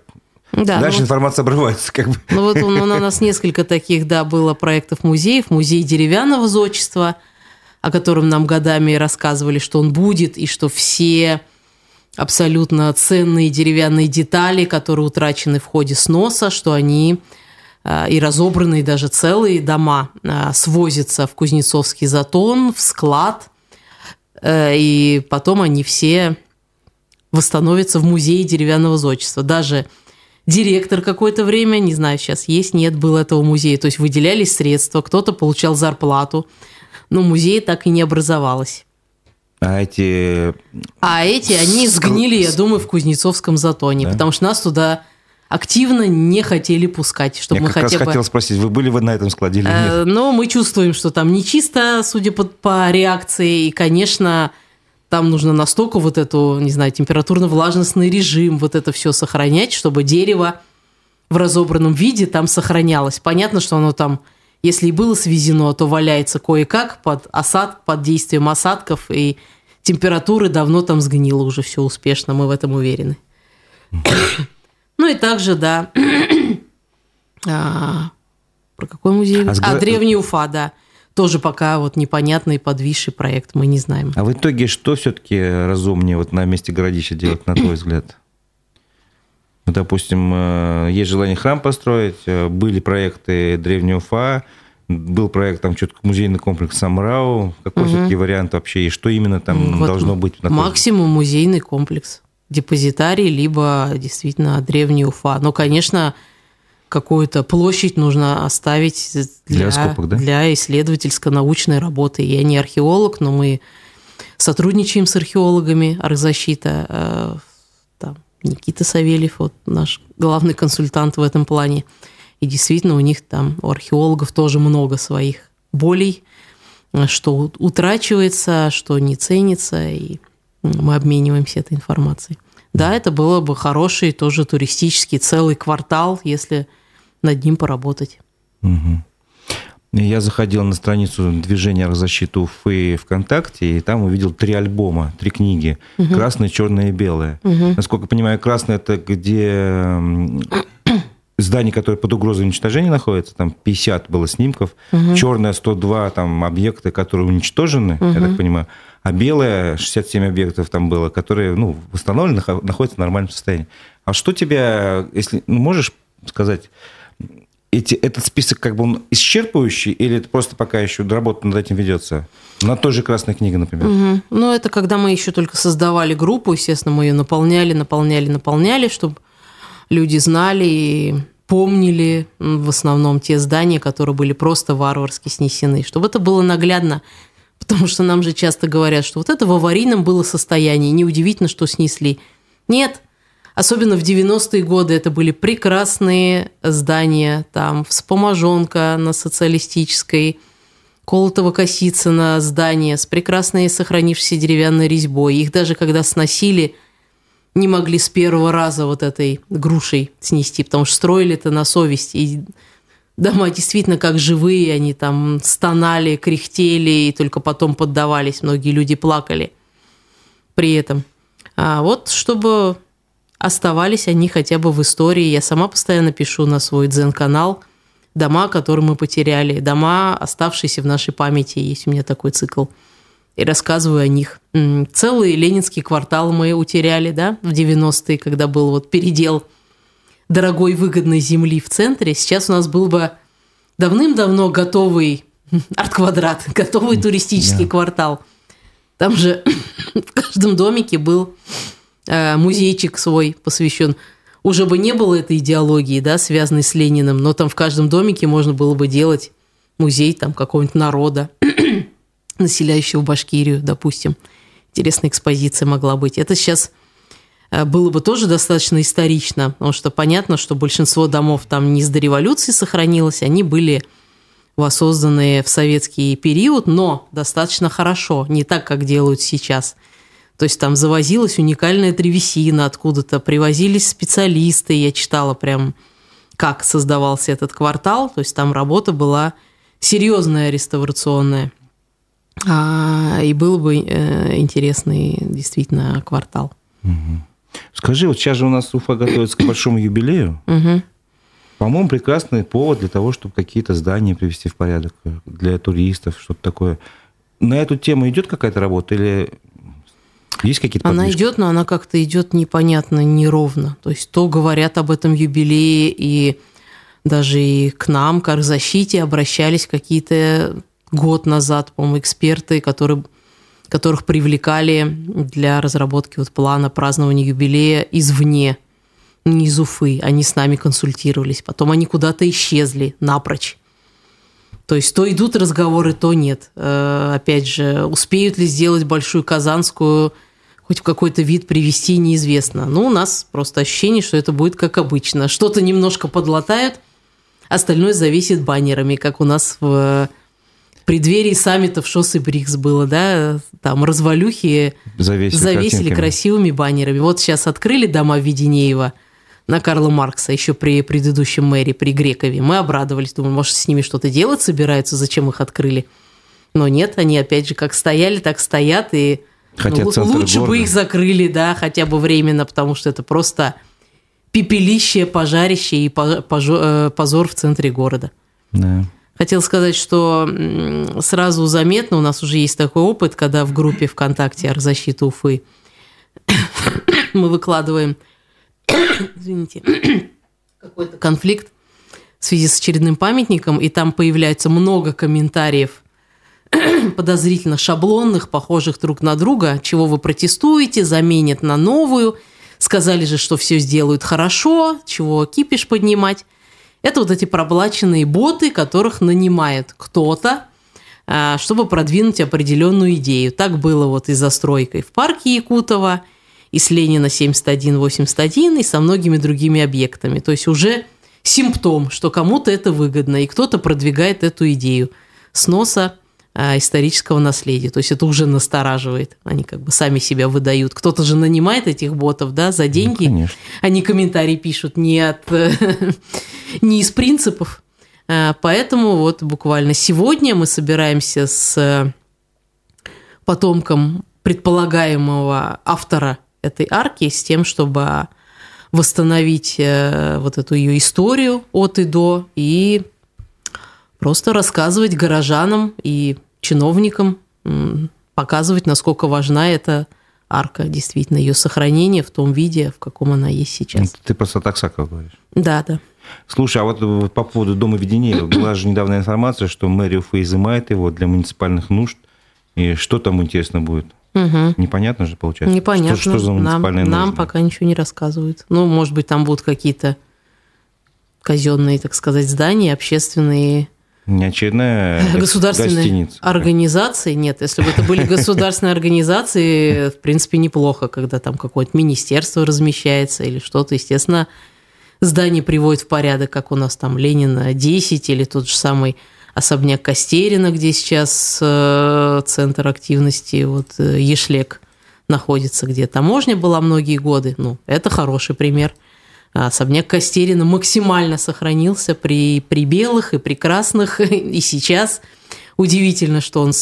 Speaker 1: да, Дальше ну, информация обрывается, как бы.
Speaker 2: Ну вот у нас несколько таких, да, было проектов музеев. Музей деревянного зодчества, о котором нам годами рассказывали, что он будет, и что все абсолютно ценные деревянные детали, которые утрачены в ходе сноса, что они а, и разобранные даже целые дома а, свозятся в Кузнецовский затон, в склад, э, и потом они все восстановятся в музее деревянного зодчества. Даже директор какое-то время, не знаю, сейчас есть, нет, был этого музея. То есть выделялись средства, кто-то получал зарплату, но музей так и не образовалось.
Speaker 1: А эти...
Speaker 2: А эти, они сгнили, я думаю, в Кузнецовском затоне, да? потому что нас туда активно не хотели пускать, чтобы
Speaker 1: я
Speaker 2: мы
Speaker 1: как
Speaker 2: хотя
Speaker 1: раз бы... хотел спросить, вы были вы на этом складе или нет? Э,
Speaker 2: но мы чувствуем, что там нечисто, судя по, по реакции, и, конечно, там нужно настолько вот эту, не знаю, температурно-влажностный режим, вот это все сохранять, чтобы дерево в разобранном виде там сохранялось. Понятно, что оно там если и было свезено, то валяется кое-как под осад, под действием осадков, и температуры давно там сгнило уже все успешно, мы в этом уверены. Ну и также, да, [clears throat] а, про какой музей? А, а Древний Уфа, да. Тоже пока вот непонятный подвисший проект, мы не знаем.
Speaker 1: А в итоге что все-таки разумнее вот на месте городища делать, на твой взгляд? Ну, допустим, э, есть желание храм построить, э, были проекты Древнего Уфа, был проект там что-то музейный комплекс Самрау. Какой угу. все-таки вариант вообще? И что именно там вот должно быть?
Speaker 2: На максимум музейный комплекс. Депозитарий, либо действительно Древний Уфа. Но, конечно, какую-то площадь нужно оставить для, для, скопок, да? для исследовательско-научной работы. Я не археолог, но мы сотрудничаем с археологами, архзащита, э, Никита Савельев, вот наш главный консультант в этом плане. И действительно у них там, у археологов тоже много своих болей, что утрачивается, что не ценится, и мы обмениваемся этой информацией. Да, это было бы хороший тоже туристический целый квартал, если над ним поработать.
Speaker 1: Угу. Я заходил на страницу движения защиты Уфы ВКонтакте, и там увидел три альбома, три книги. Угу. Красное, черное и белое. Угу. Насколько я понимаю, красное это где [coughs] здание, которое под угрозой уничтожения находится, там 50 было снимков, угу. черное 102 там объекты, которые уничтожены, угу. я так понимаю, а белое 67 объектов там было, которые ну, восстановлены, находятся в нормальном состоянии. А что тебя, если ну, можешь сказать, эти, этот список как бы он исчерпывающий, или это просто пока еще работа над этим ведется? На той же Красной книге, например.
Speaker 2: Угу. Ну, это когда мы еще только создавали группу, естественно, мы ее наполняли, наполняли, наполняли, чтобы люди знали и помнили в основном те здания, которые были просто варварски снесены, чтобы это было наглядно, потому что нам же часто говорят, что вот это в аварийном было состоянии, неудивительно, что снесли. Нет, Особенно в 90-е годы это были прекрасные здания, там вспоможонка на социалистической, Колотова-Косицына здание с прекрасной сохранившейся деревянной резьбой. Их даже когда сносили, не могли с первого раза вот этой грушей снести, потому что строили это на совесть. И дома действительно как живые, они там стонали, кряхтели и только потом поддавались. Многие люди плакали при этом. А вот чтобы оставались они хотя бы в истории. Я сама постоянно пишу на свой дзен-канал дома, которые мы потеряли, дома, оставшиеся в нашей памяти. Есть у меня такой цикл. И рассказываю о них. Целый ленинский квартал мы утеряли, да, в 90-е, когда был вот передел дорогой выгодной земли в центре. Сейчас у нас был бы давным-давно готовый арт-квадрат, [laughs] готовый туристический yeah. квартал. Там же [coughs] в каждом домике был музейчик свой посвящен. Уже бы не было этой идеологии, да, связанной с Лениным, но там в каждом домике можно было бы делать музей там какого-нибудь народа, [clears throat] населяющего Башкирию, допустим. Интересная экспозиция могла быть. Это сейчас э, было бы тоже достаточно исторично, потому что понятно, что большинство домов там не с до сохранилось, они были воссозданные в советский период, но достаточно хорошо, не так, как делают сейчас – то есть там завозилась уникальная древесина откуда-то, привозились специалисты, я читала прям, как создавался этот квартал, то есть там работа была серьезная реставрационная. А, и был бы э, интересный действительно квартал.
Speaker 1: Угу. Скажи, вот сейчас же у нас Уфа готовится к большому юбилею.
Speaker 2: Угу.
Speaker 1: По-моему, прекрасный повод для того, чтобы какие-то здания привести в порядок для туристов, что-то такое. На эту тему идет какая-то работа или есть какие-то
Speaker 2: Она идет, но она как-то идет непонятно, неровно. То есть то говорят об этом юбилее, и даже и к нам, к защите, обращались какие-то год назад, по-моему, эксперты, которые, которых привлекали для разработки вот плана празднования юбилея извне, не из Уфы. Они с нами консультировались. Потом они куда-то исчезли напрочь. То есть то идут разговоры, то нет. Э, опять же, успеют ли сделать большую казанскую хоть в какой-то вид привести, неизвестно. Но у нас просто ощущение, что это будет как обычно. Что-то немножко подлатают, остальное зависит баннерами, как у нас в преддверии саммитов ШОС и БРИКС было, да, там развалюхи завесили, завесили красивыми баннерами. Вот сейчас открыли дома Веденеева на Карла Маркса, еще при предыдущем мэре, при Грекове. Мы обрадовались, думаю, может, с ними что-то делать собираются, зачем их открыли. Но нет, они опять же как стояли, так стоят, и Хотя ну, лучше города. бы их закрыли, да, хотя бы временно, потому что это просто пепелище, пожарище и э, позор в центре города.
Speaker 1: Да.
Speaker 2: Хотел сказать, что сразу заметно, у нас уже есть такой опыт, когда в группе ВКонтакте «Арзащита Уфы» [coughs] мы выкладываем, [coughs] извините, [coughs] какой-то конфликт в связи с очередным памятником, и там появляется много комментариев [clears throat] подозрительно шаблонных, похожих друг на друга, чего вы протестуете, заменят на новую. Сказали же, что все сделают хорошо, чего кипиш поднимать. Это вот эти проблаченные боты, которых нанимает кто-то, а, чтобы продвинуть определенную идею. Так было вот и застройкой в парке Якутова, и с Ленина 7181, и со многими другими объектами. То есть уже симптом, что кому-то это выгодно, и кто-то продвигает эту идею сноса исторического наследия. То есть это уже настораживает. Они как бы сами себя выдают. Кто-то же нанимает этих ботов, да, за ну, деньги. Ну, конечно. Они комментарии пишут не от [laughs] не из принципов. А, поэтому вот буквально сегодня мы собираемся с потомком предполагаемого автора этой арки с тем, чтобы восстановить э, вот эту ее историю от и до и просто рассказывать горожанам и чиновникам показывать, насколько важна эта арка, действительно, ее сохранение в том виде, в каком она есть сейчас.
Speaker 1: Ты просто таксаков говоришь.
Speaker 2: Да, да.
Speaker 1: Слушай, а вот по поводу Дома видения, была же недавняя информация, что мэрия Уфы изымает его для муниципальных нужд. И что там интересно будет? Угу. Непонятно же получается.
Speaker 2: Непонятно.
Speaker 1: Что, что за муниципальные
Speaker 2: нам, нам пока ничего не рассказывают. Ну, может быть, там будут какие-то казенные, так сказать, здания, общественные
Speaker 1: не очередная [laughs]
Speaker 2: государственные
Speaker 1: гостиница.
Speaker 2: организации. Нет, если бы это были [laughs] государственные организации, в принципе, неплохо, когда там какое-то министерство размещается или что-то. Естественно, здание приводит в порядок, как у нас там Ленина 10 или тот же самый особняк Костерина, где сейчас э, центр активности, вот э, Ешлек находится, где таможня была многие годы. Ну, это хороший пример – особняк Костерина максимально сохранился при, при белых и прекрасных, [laughs] и сейчас удивительно, что он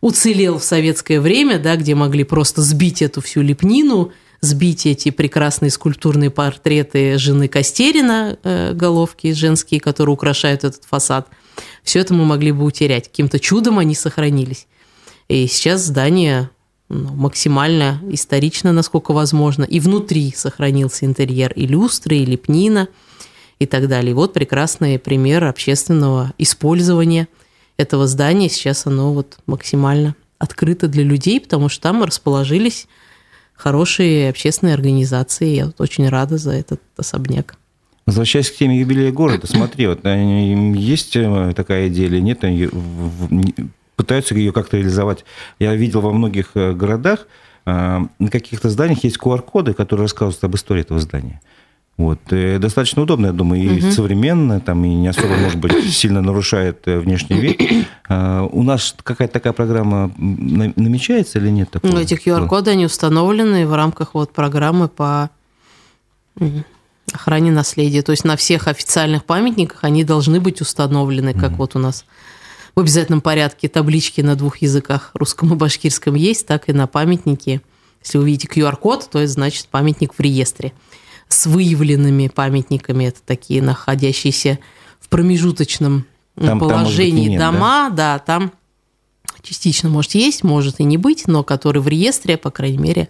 Speaker 2: уцелел в советское время, да, где могли просто сбить эту всю лепнину, сбить эти прекрасные скульптурные портреты жены Костерина, э, головки женские, которые украшают этот фасад. Все это мы могли бы утерять. Каким-то чудом они сохранились. И сейчас здание ну, максимально исторично, насколько возможно. И внутри сохранился интерьер и люстры, и лепнина, и так далее. И вот прекрасный пример общественного использования этого здания. Сейчас оно вот максимально открыто для людей, потому что там расположились хорошие общественные организации. Я вот очень рада за этот особняк.
Speaker 1: Возвращаясь к теме юбилея города, смотри, вот есть э, такая идея или нет, пытаются ее как-то реализовать. Я видел во многих э, городах, э, на каких-то зданиях есть QR-коды, которые рассказывают об истории этого здания. Вот. И достаточно удобно, я думаю, и угу. современно, там, и не особо, может быть, [coughs] сильно нарушает э, внешний вид. У нас какая-то такая программа намечается или нет? Такого?
Speaker 2: Ну, эти QR-коды, они установлены в рамках вот программы по охране наследия. То есть на всех официальных памятниках они должны быть установлены, как угу. вот у нас в обязательном порядке таблички на двух языках, русском и башкирском есть, так и на памятнике. Если вы видите QR-код, то это значит памятник в реестре. С выявленными памятниками, это такие находящиеся в промежуточном там, положении там, нет, дома, да? да, там частично может есть, может и не быть, но которые в реестре, по крайней мере,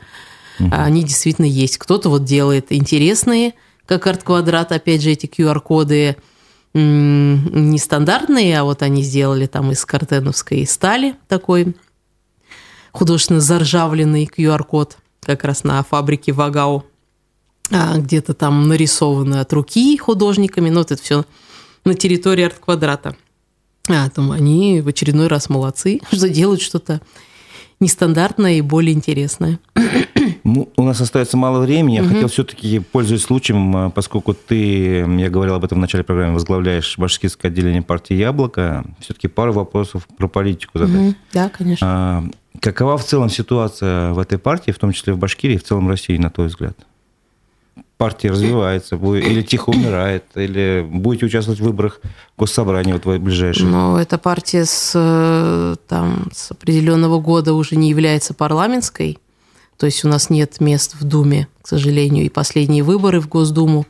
Speaker 2: угу. они действительно есть. Кто-то вот делает интересные, как арт-квадрат, опять же, эти QR-коды, нестандартные, а вот они сделали там из картеновской стали такой художественно заржавленный QR-код как раз на фабрике Вагау. А где-то там нарисованы от руки художниками, но вот это все на территории арт-квадрата. А, там они в очередной раз молодцы, [laughs] что делают что-то нестандартное и более интересное.
Speaker 1: Ну, у нас остается мало времени. Я угу. хотел все-таки, пользуясь случаем, а, поскольку ты, я говорил об этом в начале программы, возглавляешь башкирское отделение партии «Яблоко», все-таки пару вопросов про политику задать. Угу.
Speaker 2: Да, конечно. А,
Speaker 1: какова в целом ситуация в этой партии, в том числе в Башкирии и в целом России, на твой взгляд? Партия развивается, или тихо умирает, или будете участвовать в выборах госсобрания вот в ближайшие?
Speaker 2: Ну, эта партия с, там, с определенного года уже не является парламентской, то есть у нас нет мест в Думе, к сожалению, и последние выборы в Госдуму.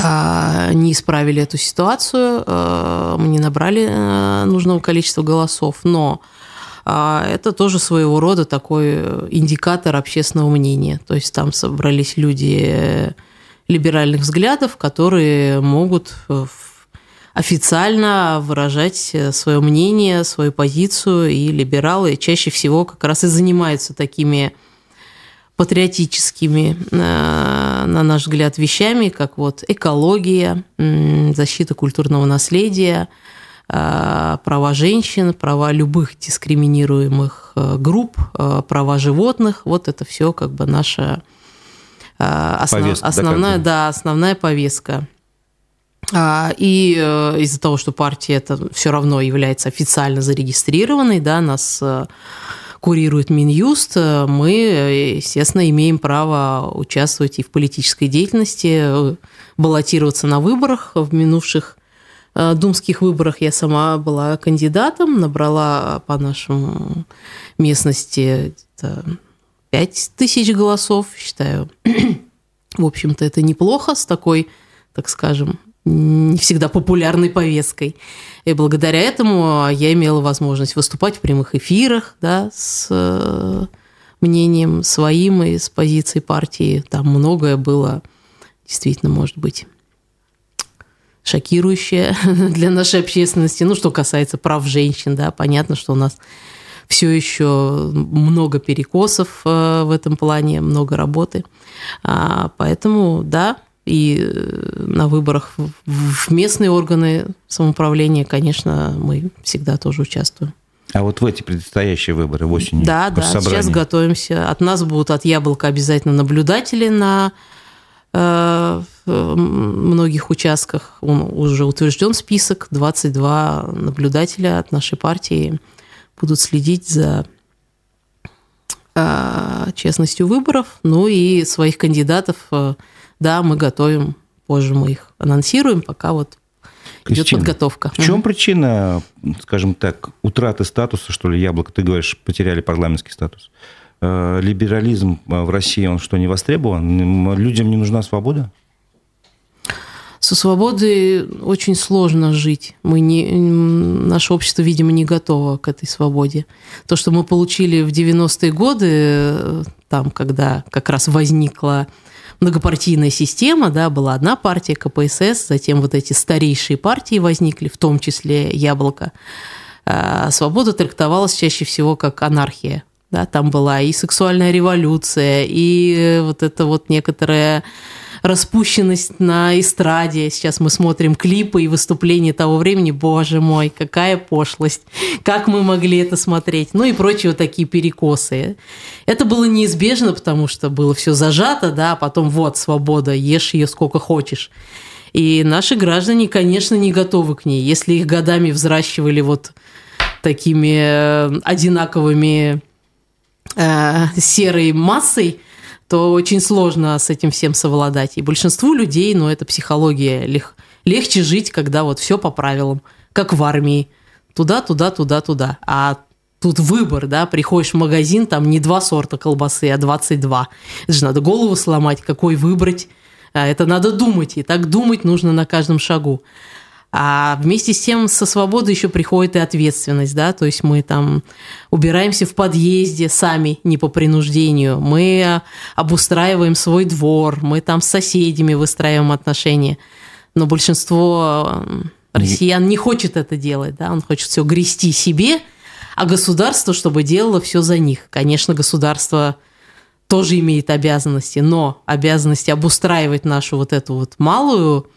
Speaker 2: А, не исправили эту ситуацию, э, мы не набрали э, нужного количества голосов, но а это тоже своего рода такой индикатор общественного мнения. То есть там собрались люди либеральных взглядов, которые могут официально выражать свое мнение, свою позицию, и либералы чаще всего как раз и занимаются такими патриотическими, э, на наш взгляд, вещами, как вот экология, защита культурного наследия – Э, права женщин, права любых дискриминируемых э, групп, э, права животных. Вот это все как бы наша основ, повестка, основная, да, да, основная повестка. А, и из-за того, что партия это все равно является официально зарегистрированной, да, нас курирует Минюст, мы, естественно, имеем право участвовать и в политической деятельности, баллотироваться на выборах в минувших Э, думских выборах я сама была кандидатом, набрала по нашему местности 5 тысяч голосов, считаю. В общем-то, это неплохо с такой, так скажем, не всегда популярной повесткой. И благодаря этому я имела возможность выступать в прямых эфирах да, с мнением своим и с позиции партии. Там многое было действительно, может быть, шокирующее [laughs] для нашей общественности. Ну, что касается прав женщин, да, понятно, что у нас все еще много перекосов э, в этом плане, много работы. А, поэтому, да, и э, на выборах в местные органы самоуправления, конечно, мы всегда тоже участвуем.
Speaker 1: А вот в эти предстоящие выборы в осенью?
Speaker 2: Да, да, сейчас готовимся. От нас будут от Яблока обязательно наблюдатели на э, многих участках. Уже утвержден список, 22 наблюдателя от нашей партии будут следить за э, честностью выборов. Ну и своих кандидатов, э, да, мы готовим, позже мы их анонсируем, пока вот Кристина, идет подготовка.
Speaker 1: В чем причина, скажем так, утраты статуса, что ли, яблоко? Ты говоришь, потеряли парламентский статус. Э, либерализм в России, он что, не востребован? Людям не нужна свобода?
Speaker 2: Со свободой очень сложно жить. Мы не, наше общество, видимо, не готово к этой свободе. То, что мы получили в 90-е годы, там, когда как раз возникла многопартийная система, да, была одна партия, КПСС, затем вот эти старейшие партии возникли, в том числе «Яблоко». А свобода трактовалась чаще всего как анархия. Да, там была и сексуальная революция, и вот это вот некоторая распущенность на эстраде. Сейчас мы смотрим клипы и выступления того времени. Боже мой, какая пошлость. Как мы могли это смотреть? Ну и прочие вот такие перекосы. Это было неизбежно, потому что было все зажато, да, а потом вот свобода, ешь ее сколько хочешь. И наши граждане, конечно, не готовы к ней. Если их годами взращивали вот такими э, одинаковыми э, серой массой, то очень сложно с этим всем совладать. И большинству людей, ну, это психология, лег, легче жить, когда вот все по правилам, как в армии. Туда, туда, туда, туда. А тут выбор, да, приходишь в магазин, там не два сорта колбасы, а 22. Это же надо голову сломать, какой выбрать. А это надо думать, и так думать нужно на каждом шагу. А вместе с тем со свободой еще приходит и ответственность, да, то есть мы там убираемся в подъезде сами, не по принуждению, мы обустраиваем свой двор, мы там с соседями выстраиваем отношения, но большинство россиян не хочет это делать, да, он хочет все грести себе, а государство, чтобы делало все за них. Конечно, государство тоже имеет обязанности, но обязанности обустраивать нашу вот эту вот малую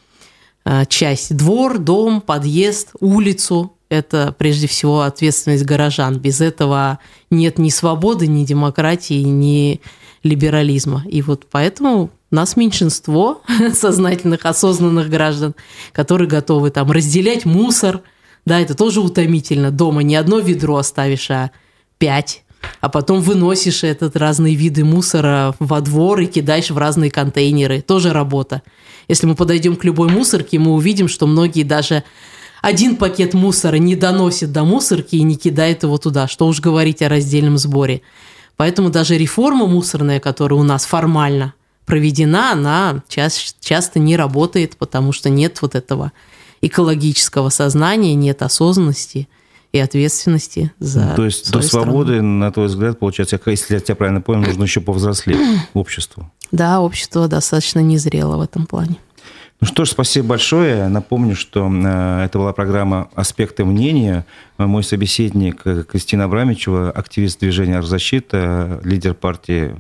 Speaker 2: часть. Двор, дом, подъезд, улицу. Это прежде всего ответственность горожан. Без этого нет ни свободы, ни демократии, ни либерализма. И вот поэтому нас меньшинство [laughs] сознательных, осознанных граждан, которые готовы там разделять мусор. Да, это тоже утомительно. Дома не одно ведро оставишь, а пять а потом выносишь этот разные виды мусора во двор и кидаешь в разные контейнеры. Тоже работа. Если мы подойдем к любой мусорке, мы увидим, что многие даже один пакет мусора не доносят до мусорки и не кидают его туда. Что уж говорить о раздельном сборе. Поэтому даже реформа мусорная, которая у нас формально проведена, она часто не работает, потому что нет вот этого экологического сознания, нет осознанности и ответственности за
Speaker 1: То есть до свободы, страну. на твой взгляд, получается, если я тебя правильно понял, нужно еще повзрослеть [clears throat] обществу.
Speaker 2: Да, общество достаточно незрело в этом плане.
Speaker 1: Ну что ж, спасибо большое. Напомню, что э, это была программа «Аспекты мнения». Мой собеседник э, Кристина Абрамичева, активист движения «Арзащита», лидер партии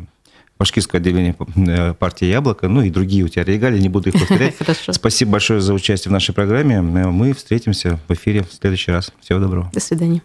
Speaker 1: башкирское отделение э, партии «Яблоко», ну и другие у тебя регалии, не буду их повторять. [laughs] Спасибо большое за участие в нашей программе. Мы встретимся в эфире в следующий раз. Всего доброго.
Speaker 2: До свидания.